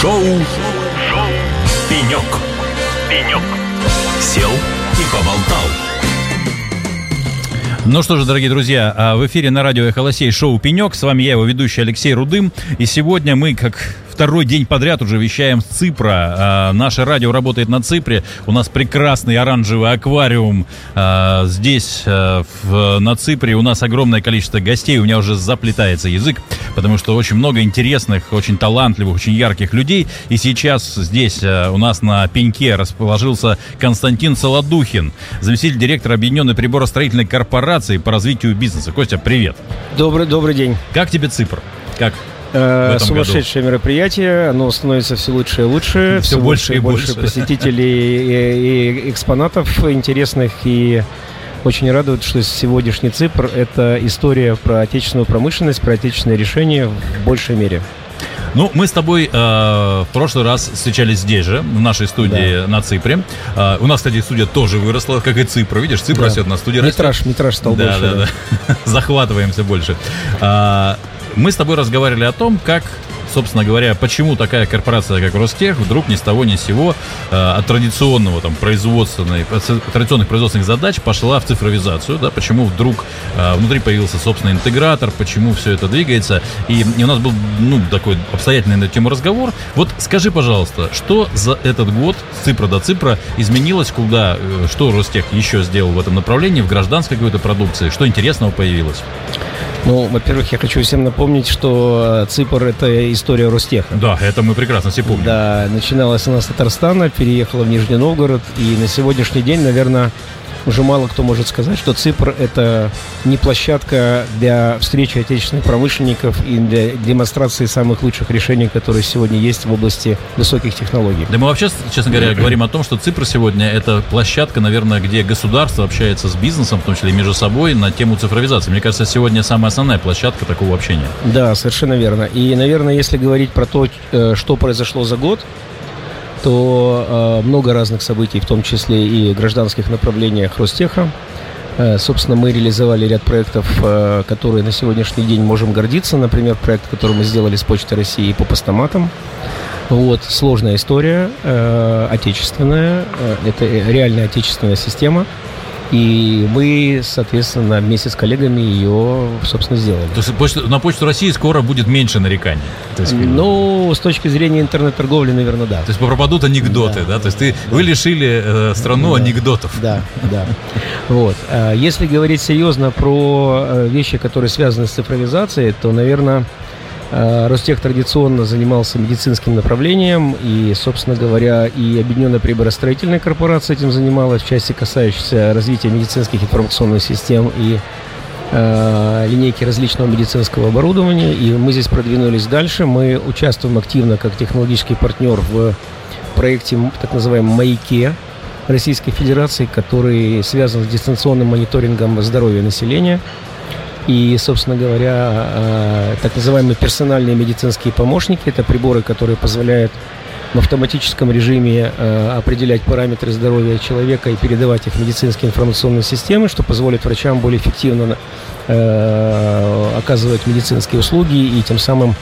Шоу Шоу Пенек. Пенек. Сел и поболтал. Ну что же, дорогие друзья, а в эфире на радио Эхолосей шоу «Пенек». С вами я, его ведущий Алексей Рудым. И сегодня мы, как второй день подряд уже вещаем с Ципра. А, наше радио работает на Ципре. У нас прекрасный оранжевый аквариум а, здесь, а, в, на Ципре. У нас огромное количество гостей. У меня уже заплетается язык, потому что очень много интересных, очень талантливых, очень ярких людей. И сейчас здесь а, у нас на пеньке расположился Константин Солодухин, заместитель директора Объединенной приборостроительной корпорации по развитию бизнеса. Костя, привет. Добрый, добрый день. Как тебе Ципр? Как? Э, Сумасшедшее мероприятие, оно становится все лучше и лучше, Все больше и больше. посетителей и, и экспонатов интересных и очень радует, что сегодняшний Ципр – это история про отечественную промышленность, про отечественные решения в большей мере. Ну, мы с тобой э, в прошлый раз встречались здесь же, в нашей студии на Ципре. Э, у нас, кстати, студия тоже выросла, как и Ципр. Видишь, Ципр Да. растет, на студии растет. Метраж, метраж стал да, больше. да, да. Захватываемся больше. А, мы с тобой разговаривали о том, как, собственно говоря, почему такая корпорация, как Ростех, вдруг ни с того ни с сего а, от традиционного там производственной, традиционных производственных задач пошла в цифровизацию, да, почему вдруг а, внутри появился собственный интегратор, почему все это двигается. И, и у нас был, ну, такой обстоятельный на эту тему разговор. Вот скажи, пожалуйста, что за этот год с Ципра до Ципра изменилось, куда, э, что Ростех еще сделал в этом направлении, в гражданской какой-то продукции, что интересного появилось? Ну, во-первых, я хочу всем напомнить, что э, Ципр – это история Ростеха. Да, это мы прекрасно все помним. Да, начиналась она с Татарстана, переехала в Нижний Новгород, и на сегодняшний день, наверное, уже мало кто может сказать, что Ципр – это не площадка для встречи отечественных промышленников и для демонстрации самых лучших решений, которые сегодня есть в области высоких технологий. Да мы вообще, честно говоря, говорим о том, что Ципр сегодня это площадка, наверное, где государство общается с бизнесом, в том числе и между собой, на тему цифровизации. Мне кажется, сегодня самая основная площадка такого общения. Да, совершенно верно. И, наверное, если говорить про то, э, что произошло за год, то э, много разных событий, в том числе и гражданских направлениях Ростеха. Э, собственно, мы реализовали ряд проектов, э, которые на сегодняшний день можем гордиться. Например, проект, который мы сделали с Почтой России по постаматам. Вот, сложная история, э, отечественная, э, это реальная отечественная система. И мы, соответственно, вместе с коллегами ее, собственно, сделали. То есть на почту России скоро будет меньше нареканий. То есть, Ну, с точки зрения интернет-торговли, наверное, да. то есть пропадут анекдоты, да? То есть ты, вы лишили э, страну Да. анекдотов. Да, да. Вот. А Если говорить серьезно про э, вещи, которые связаны с цифровизацией, то, наверное, э, Ростех традиционно занимался медицинским направлением, и, собственно говоря, и Объединенная приборостроительная корпорация этим занималась в части, касающейся развития медицинских информационных систем и э, линейки различного медицинского оборудования. И мы здесь продвинулись дальше. Мы участвуем активно как технологический партнер в проекте так называемом «Маяке», Российской Федерации, который связан с дистанционным мониторингом здоровья населения. И, собственно говоря, э, так называемые персональные медицинские помощники – это приборы, которые позволяют в автоматическом режиме э, определять параметры здоровья человека и передавать их в медицинские информационные системы, что позволит врачам более эффективно э, оказывать медицинские услуги и тем самым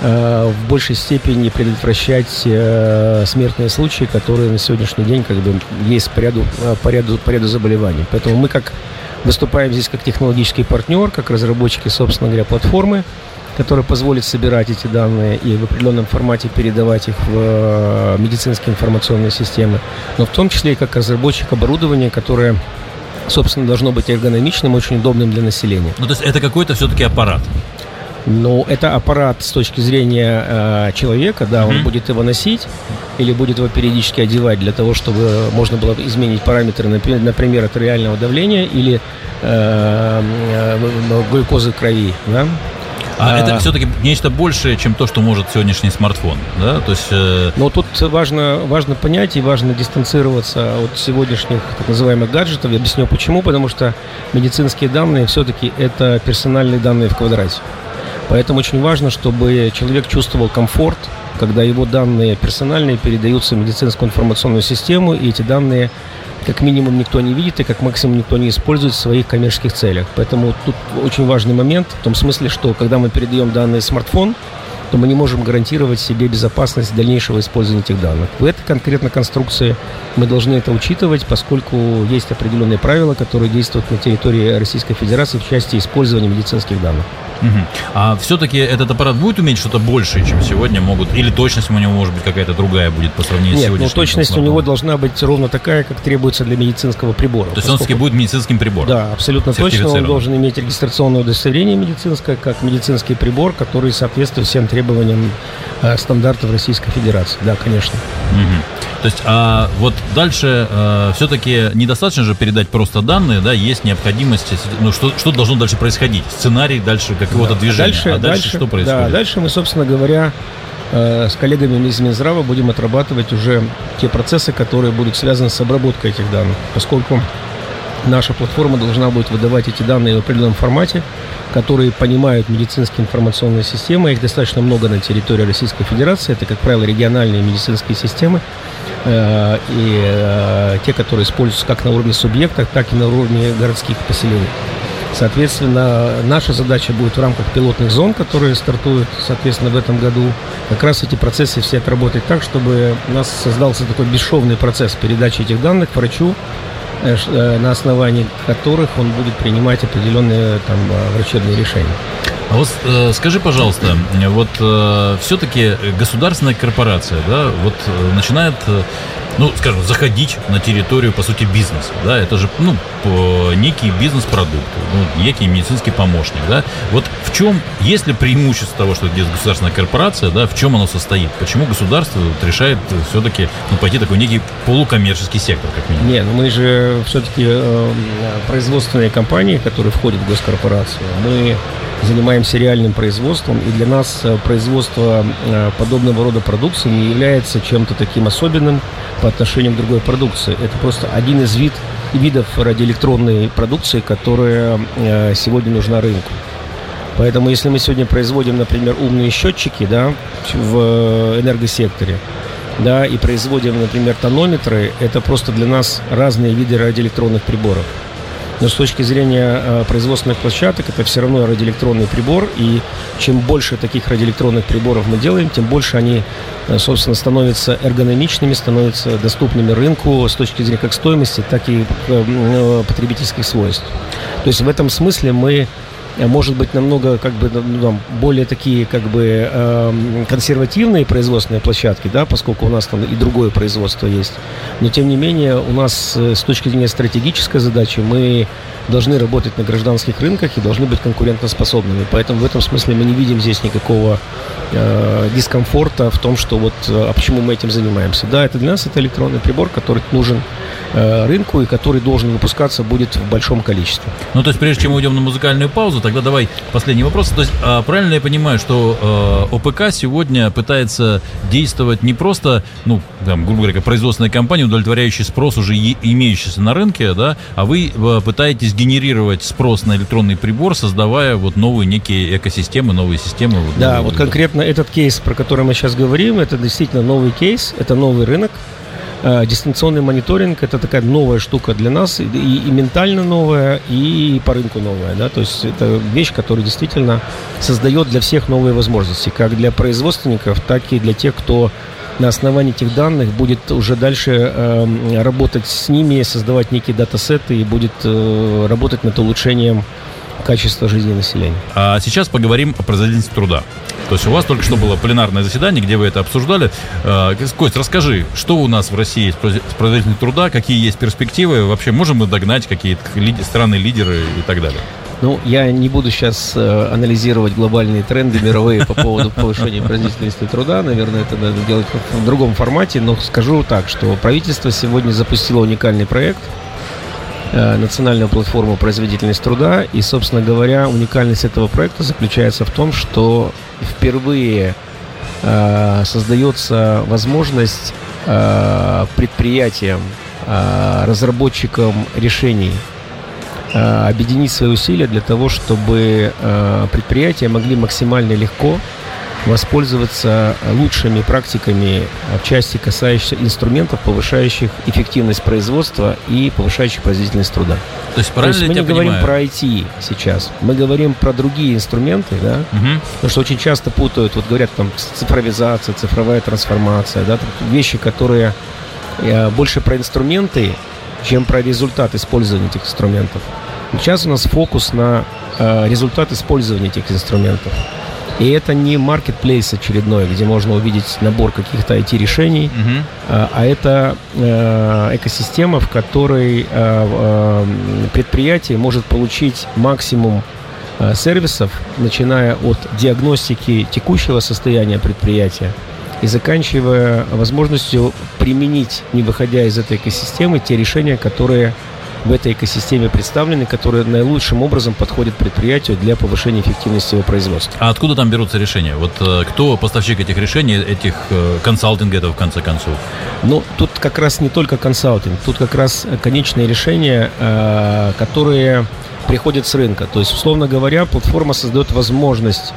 в большей степени предотвращать смертные случаи, которые на сегодняшний день как бы есть по ряду, по ряду, по ряду заболеваний. Поэтому мы как выступаем здесь как технологический партнер, как разработчики, собственно говоря, платформы, которая позволит собирать эти данные и в определенном формате передавать их в э, медицинские информационные системы, но в том числе и как разработчик оборудования, которое, собственно, должно быть эргономичным, очень удобным для населения. Ну, то есть это какой-то все-таки аппарат. Ну, это аппарат с точки зрения э, человека, да, он Мгм. будет его носить или будет его периодически одевать для того, чтобы можно было изменить параметры, напи- например, артериального давления или э, э, глюкозы крови, да. А, А. это все-таки нечто большее, чем то, что может сегодняшний смартфон, да? То есть... э, Но тут важно, важно понять и важно дистанцироваться от сегодняшних так называемых гаджетов. Я объясню почему. Потому что медицинские данные все-таки это персональные данные в квадрате. Поэтому очень важно, чтобы человек чувствовал комфорт, когда его данные персональные передаются в медицинскую информационную систему, и эти данные как минимум никто не видит и как максимум никто не использует в своих коммерческих целях. Поэтому тут очень важный момент в том смысле, что когда мы передаем данные в смартфон, то мы не можем гарантировать себе безопасность дальнейшего использования этих данных. В этой конкретно конструкции мы должны это учитывать, поскольку есть определенные правила, которые действуют на территории Российской Федерации в части использования медицинских данных. Угу. А все-таки этот аппарат будет уметь что-то большее, чем сегодня могут? Или точность у него может быть какая-то другая будет по сравнению Нет, с сегодняшним? ну точность у него должна быть ровно такая, как требуется для медицинского прибора. То есть он все-таки будет медицинским прибором? Да, абсолютно точно. Он должен иметь регистрационное удостоверение медицинское, как медицинский прибор, который соответствует всем требованиям э, стандартов Российской Федерации. Да, конечно. Угу. То есть, а вот дальше э, все-таки недостаточно же передать просто данные, да, есть необходимость, ну, что, что должно дальше происходить? Сценарий дальше какого-то да. движения. Дальше, а дальше, дальше что происходит? Да, дальше мы, собственно говоря, э, с коллегами из Минздрава будем отрабатывать уже те процессы, которые будут связаны с обработкой этих данных, поскольку наша платформа должна будет выдавать эти данные в определенном формате, которые понимают медицинские информационные системы. Их достаточно много на территории Российской Федерации. Это, как правило, региональные медицинские системы. Э, и э, те, которые используются как на уровне субъекта, так и на уровне городских поселений. Соответственно, наша задача будет в рамках пилотных зон, которые стартуют, соответственно, в этом году, как раз эти процессы все отработать так, чтобы у нас создался такой бесшовный процесс передачи этих данных врачу, э, на основании которых он будет принимать определенные там, врачебные решения. А вот э, скажи, пожалуйста, вот э, все-таки государственная корпорация, да, вот э, начинает, э, ну, скажем, заходить на территорию, по сути, бизнеса, да, это же, ну, некий бизнес-продукт, ну, некий медицинский помощник, да. Вот в чем, есть ли преимущество того, что это государственная корпорация, да, в чем оно состоит? Почему государство вот, решает все-таки, ну, пойти такой некий полукоммерческий сектор, как минимум? Не, ну мы же все-таки э, производственные компании, которые входят в госкорпорацию, мы занимаемся реальным производством, и для нас э, производство э, подобного рода продукции не является чем-то таким особенным по отношению к другой продукции. Это просто один из вид, видов радиоэлектронной продукции, которая э, сегодня нужна рынку. Поэтому если мы сегодня производим, например, умные счетчики да, в энергосекторе, да, и производим, например, тонометры, это просто для нас разные виды радиоэлектронных приборов. Но с точки зрения э, производственных площадок это все равно радиоэлектронный прибор, и чем больше таких радиоэлектронных приборов мы делаем, тем больше они, э, собственно, становятся эргономичными, становятся доступными рынку с точки зрения как стоимости, так и э, потребительских свойств. То есть в этом смысле мы может быть, намного как бы ну, более такие как бы э, консервативные производственные площадки, да, поскольку у нас там и другое производство есть. Но тем не менее, у нас э, с точки зрения стратегической задачи мы должны работать на гражданских рынках и должны быть конкурентоспособными. Поэтому в этом смысле мы не видим здесь никакого э, дискомфорта в том, что вот э, а почему мы этим занимаемся. Да, это для нас это электронный прибор, который нужен э, рынку и который должен выпускаться будет в большом количестве. Ну, то есть, прежде чем мы уйдем на музыкальную паузу, тогда давай последний вопрос. То есть, а, правильно я понимаю, что э, ОПК сегодня пытается действовать не просто, ну, там, грубо говоря, производственная компания, удовлетворяющая спрос уже имеющийся на рынке, да, а вы э, пытаетесь генерировать спрос на электронный прибор, создавая вот новые некие экосистемы, новые системы. Вот, да, новые, вот конкретно этот кейс, про который мы сейчас говорим, это действительно новый кейс, это новый рынок. Э, дистанционный мониторинг это такая новая штука для нас, и, и ментально новая, и по рынку новая. Да? То есть это вещь, которая действительно создает для всех новые возможности, как для производственников, так и для тех, кто на основании этих данных будет уже дальше э, работать с ними, создавать некие датасеты и будет э, работать над улучшением качества жизни населения. А сейчас поговорим о производительности труда. То есть у вас только что было пленарное заседание, где вы это обсуждали. Э, Кость, расскажи, что у нас в России с производительностью труда, какие есть перспективы, вообще можем мы догнать какие-то страны-лидеры и так далее? Ну, я не буду сейчас э, анализировать глобальные тренды мировые по поводу повышения производительности труда. Наверное, это надо делать в другом формате. Но скажу так, что правительство сегодня запустило уникальный проект национальную платформу производительность труда. И, собственно говоря, уникальность этого проекта заключается в том, что впервые э, создается возможность э, предприятиям, э, разработчикам решений Э, объединить свои усилия для того, чтобы э, предприятия могли максимально легко воспользоваться лучшими практиками в части, касающихся инструментов, повышающих эффективность производства и повышающих производительность труда. То есть, правильно То есть мы не понимаю? говорим про IT сейчас, мы говорим про другие инструменты, да, Угу. Потому что очень часто путают, вот говорят там цифровизация, цифровая трансформация, да, вещи, которые э, больше про инструменты, чем про результат использования этих инструментов. Сейчас у нас фокус на э, результат использования этих инструментов. И это не маркетплейс очередной, где можно увидеть набор каких-то IT-решений, Угу. а а это э, экосистема, в которой э, э, предприятие может получить максимум э, сервисов, начиная от диагностики текущего состояния предприятия и заканчивая возможностью применить, не выходя из этой экосистемы, те решения, которые в этой экосистеме представлены, которые наилучшим образом подходят предприятию для повышения эффективности его производства. А откуда там берутся решения? Вот э, кто поставщик этих решений, этих э, консалтинга это в конце концов? Ну, тут как раз не только консалтинг, тут как раз конечные решения, э, которые приходят с рынка. То есть, условно говоря, платформа создает возможность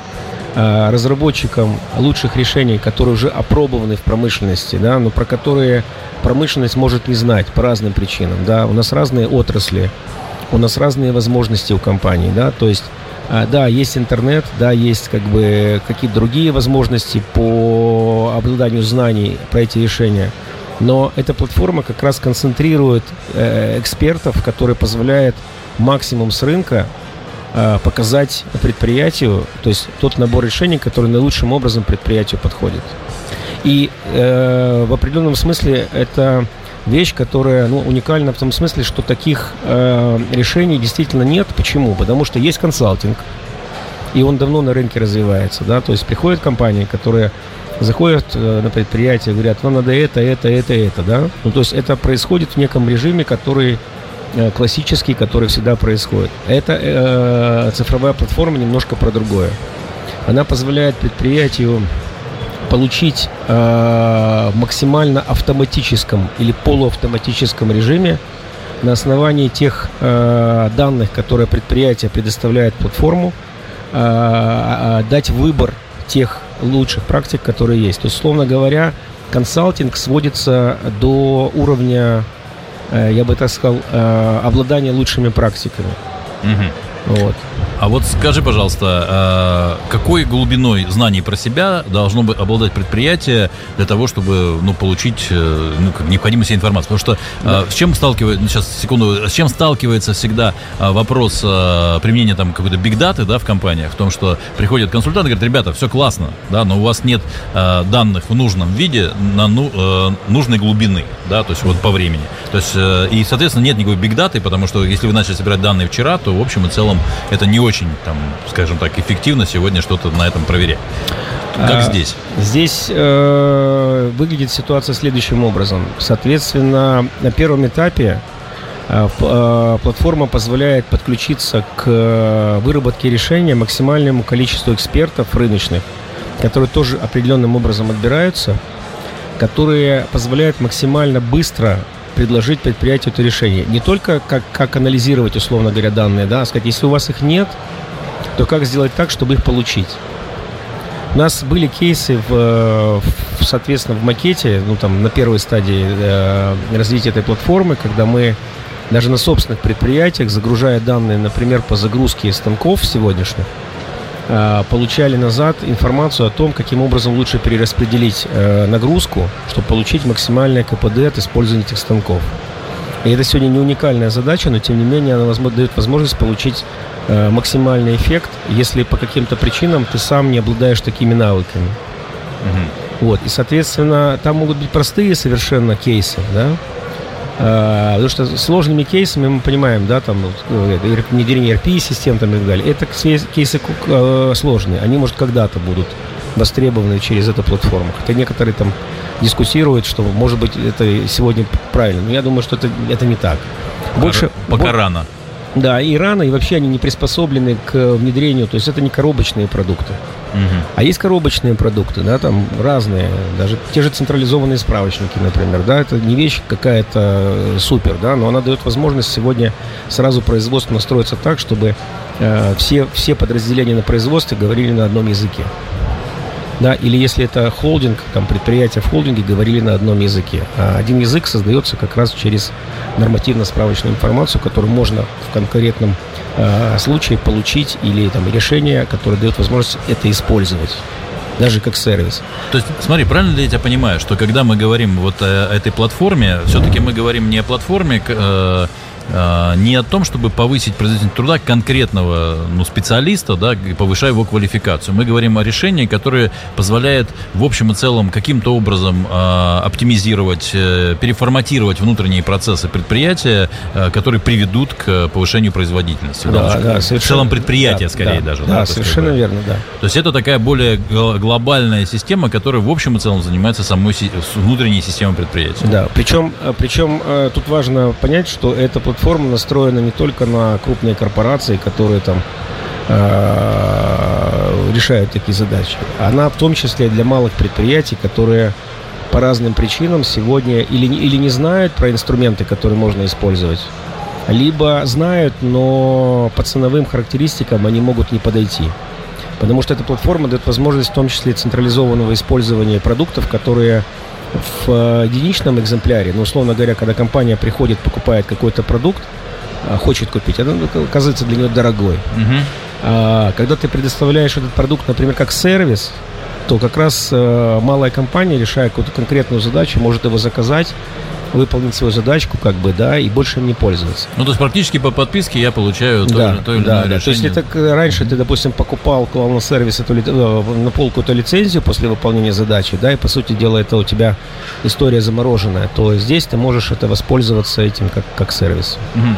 разработчикам лучших решений, которые уже опробованы в промышленности, да, но про которые промышленность может не знать по разным причинам. Да. У нас разные отрасли, у нас разные возможности у компаний, да, то есть а, да, есть интернет, да, есть как бы какие-то другие возможности по обладанию знаний про эти решения. Но эта платформа как раз концентрирует э, экспертов, которые позволяют максимум с рынка э, показать предприятию, то есть тот набор решений, который наилучшим образом предприятию подходит. И э, в определенном смысле это вещь, которая ну, уникальна в том смысле, что таких э, решений действительно нет. Почему? Потому что есть консалтинг, и он давно на рынке развивается, да, то есть приходят компании, которые заходят э, на предприятие, говорят, вам надо это, это, это, это, да, ну, то есть это происходит в неком режиме, который э, классический, который всегда происходит. Это э, цифровая платформа немножко про другое. Она позволяет предприятию получить э, в максимально автоматическом или полуавтоматическом режиме на основании тех э, данных, которые предприятие предоставляет платформу, э, э, дать выбор тех лучших практик, которые есть. То есть, условно говоря, консалтинг сводится до уровня, э, я бы так сказал, э, обладания лучшими практиками. Мгм. Вот. А вот скажи, пожалуйста, э, какой глубиной знаний про себя должно бы обладать предприятие для того, чтобы ну, получить э, ну, необходимую себе информацию? Потому что э, с чем сталкивается, сейчас секунду, с чем сталкивается всегда вопрос применения там какой-то бигдаты да, в компаниях, в том, что приходят консультанты и говорят, ребята, все классно, да, но у вас нет данных в нужном виде на ну, нужной глубины, да, то есть вот по времени. То есть, и, соответственно, нет никакой бигдаты, потому что если вы начали собирать данные вчера, то, в общем и целом, это не очень, там, скажем так, эффективно сегодня что-то на этом проверять. Как А, здесь? Здесь э, выглядит ситуация следующим образом. Соответственно, на первом этапе э, э, платформа позволяет подключиться к э, выработке решения максимальному количеству экспертов рыночных, которые тоже определенным образом отбираются, которые позволяют максимально быстро предложить предприятию это решение. Не только как, как анализировать, условно говоря, данные, да, а сказать, если у вас их нет, то как сделать так, чтобы их получить. У нас были кейсы, в, в- соответственно, в макете, ну там на первой стадии э, развития этой платформы, когда мы даже на собственных предприятиях, загружая данные, например, по загрузке станков сегодняшних, получали назад информацию о том, каким образом лучше перераспределить э, нагрузку, чтобы получить максимальное КПД от использования этих станков. И это сегодня не уникальная задача, но тем не менее она дает возможность получить э, максимальный эффект, если по каким-то причинам ты сам не обладаешь такими навыками. Мгм. Вот, и, соответственно, там могут быть простые совершенно кейсы, да, потому что сложными кейсами мы понимаем, да, там, э, внедрение ERP-систем там и так далее, это кейсы э, сложные, они, может, когда-то будут востребованы через эту платформу. Хотя некоторые там дискуссируют, что, может быть, это сегодня правильно, но я думаю, что это, это не так. Больше, Пока бо- рано. да, и рано, и вообще они не приспособлены к внедрению, то есть это не коробочные продукты. А есть коробочные продукты, да, там разные, даже те же централизованные справочники, например, да, это не вещь какая-то э, супер, да, но она дает возможность сегодня сразу производство настроиться так, чтобы э, все, все подразделения на производстве говорили на одном языке. Да, или если это холдинг, там предприятия в холдинге говорили на одном языке. А один язык создается как раз через нормативно-справочную информацию, которую можно в конкретном э, случае получить или там решение, которое дает возможность это использовать даже как сервис. То есть, смотри, правильно ли я тебя понимаю, что когда мы говорим вот о этой платформе, все-таки мы говорим не о платформе, э, не о том, чтобы повысить производительность труда конкретного ну, специалиста, да, повышая его квалификацию. Мы говорим о решении, которое позволяет в общем и целом каким-то образом э, оптимизировать, э, переформатировать внутренние процессы предприятия, э, которые приведут к повышению производительности. Да, да, да. В целом предприятия, да, скорее да, даже. Да, да совершенно сказать. верно, да. То есть это такая более глобальная система, которая в общем и целом занимается самой внутренней системой предприятия. Да, причем, причем тут важно понять, что это платформа настроена не только на крупные корпорации, которые там э, решают такие задачи. Она в том числе для малых предприятий, которые по разным причинам сегодня или, или не знают про инструменты, которые можно использовать, либо знают, но по ценовым характеристикам они могут не подойти. Потому что эта платформа дает возможность в том числе централизованного использования продуктов, которые в э, единичном экземпляре, ну, условно говоря, когда компания приходит, покупает какой-то продукт, а, хочет купить, она оказывается для нее дорогой. Угу. А, когда ты предоставляешь этот продукт, например, как сервис, то как раз э, малая компания, решая какую-то конкретную задачу, может его заказать выполнить свою задачку, как бы, да, и больше им не пользоваться. Ну, то есть практически по подписке я получаю да, то, то или да, иное да. решение. То есть, если так раньше ты, допустим, покупал, клал на сервис эту, э, на полку эту лицензию после выполнения задачи, да, и, по сути дела, это у тебя история замороженная, то здесь ты можешь это воспользоваться этим как, как сервис.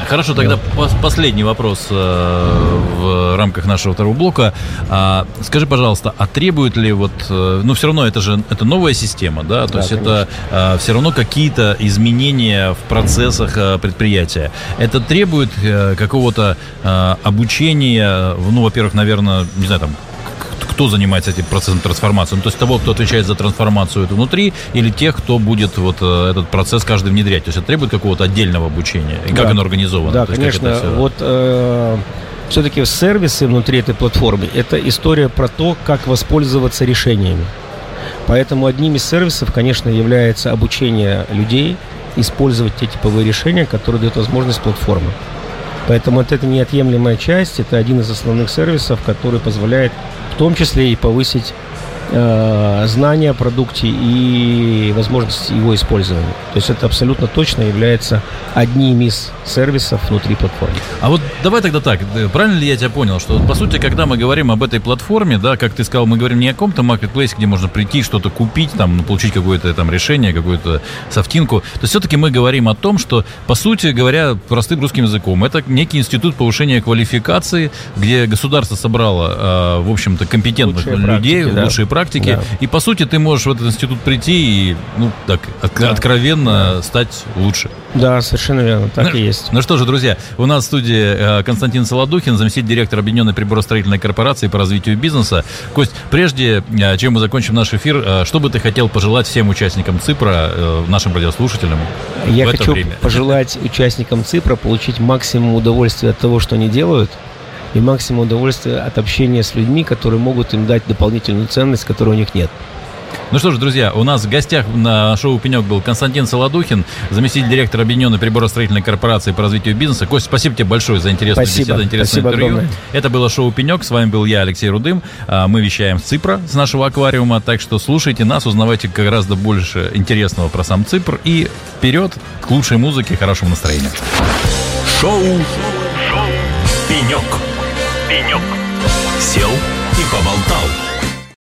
Хорошо, тогда да. последний вопрос э, в рамках нашего второго блока. А, скажи, пожалуйста, а требует ли вот, э, ну, все равно это же, это новая система, да, то да, есть конечно. это а, все равно какие-то изменения изменения в процессах э, предприятия. Это требует э, какого-то э, обучения, ну, во-первых, наверное, не знаю, там, кто занимается этим процессом трансформации? Ну, то есть того, кто отвечает за трансформацию это внутри, или тех, кто будет вот этот процесс каждый внедрять? То есть это требует какого-то отдельного обучения? И да. как оно организовано? Да, конечно. Все... Вот э, все-таки сервисы внутри этой платформы – это история про то, как воспользоваться решениями. Поэтому одним из сервисов, конечно, является обучение людей использовать те типовые решения, которые дают возможность платформы. Поэтому это неотъемлемая часть, это один из основных сервисов, который позволяет в том числе и повысить э, знания о продукте и возможность его использования. То есть это абсолютно точно является одним из сервисов внутри платформы. А вот давай тогда так, э, правильно ли я тебя понял, что по сути, когда мы говорим об этой платформе, да, как ты сказал, мы говорим не о каком-то маркетплейсе, где можно прийти, что-то купить, там, ну, получить какое-то там решение, какую-то софтинку, то все-таки мы говорим о том, что, по сути говоря, простым русским языком, это некий институт повышения квалификации, где государство собрало, э, в общем-то, компетентных лучшие людей, практики, лучшие да. Практики, да. и, по сути, ты можешь в этот институт прийти и, ну, так, от, да. откровенно да. стать лучше. Да, совершенно верно, так и есть. Ну что же, друзья, у нас в студии э, Константин Солодухин, заместитель директора Объединенной приборостроительной корпорации по развитию бизнеса. Кость, прежде э, чем мы закончим наш эфир, э, что бы ты хотел пожелать всем участникам ЦИПРа, нашим радиослушателям Я в это хочу время? пожелать участникам ЦИПРа получить максимум удовольствия от того, что они делают, и максимум удовольствия от общения с людьми, которые могут им дать дополнительную ценность, которой у них нет. Ну что ж, друзья, у нас в гостях на шоу «Пенек» был Константин Солодухин, заместитель директора Объединенной приборостроительной корпорации по развитию бизнеса. Кость, спасибо тебе большое за интересную спасибо. беседу, интересное спасибо интервью. Огромное. Это было шоу «Пенек», с вами был я, Алексей Рудым. А, мы вещаем с Ципра, с нашего аквариума, так что слушайте нас, узнавайте гораздо больше интересного про сам Ципр и вперед к лучшей музыке и хорошему настроению. Шоу, шоу «Пенек». «Пенек». Сел и поболтал.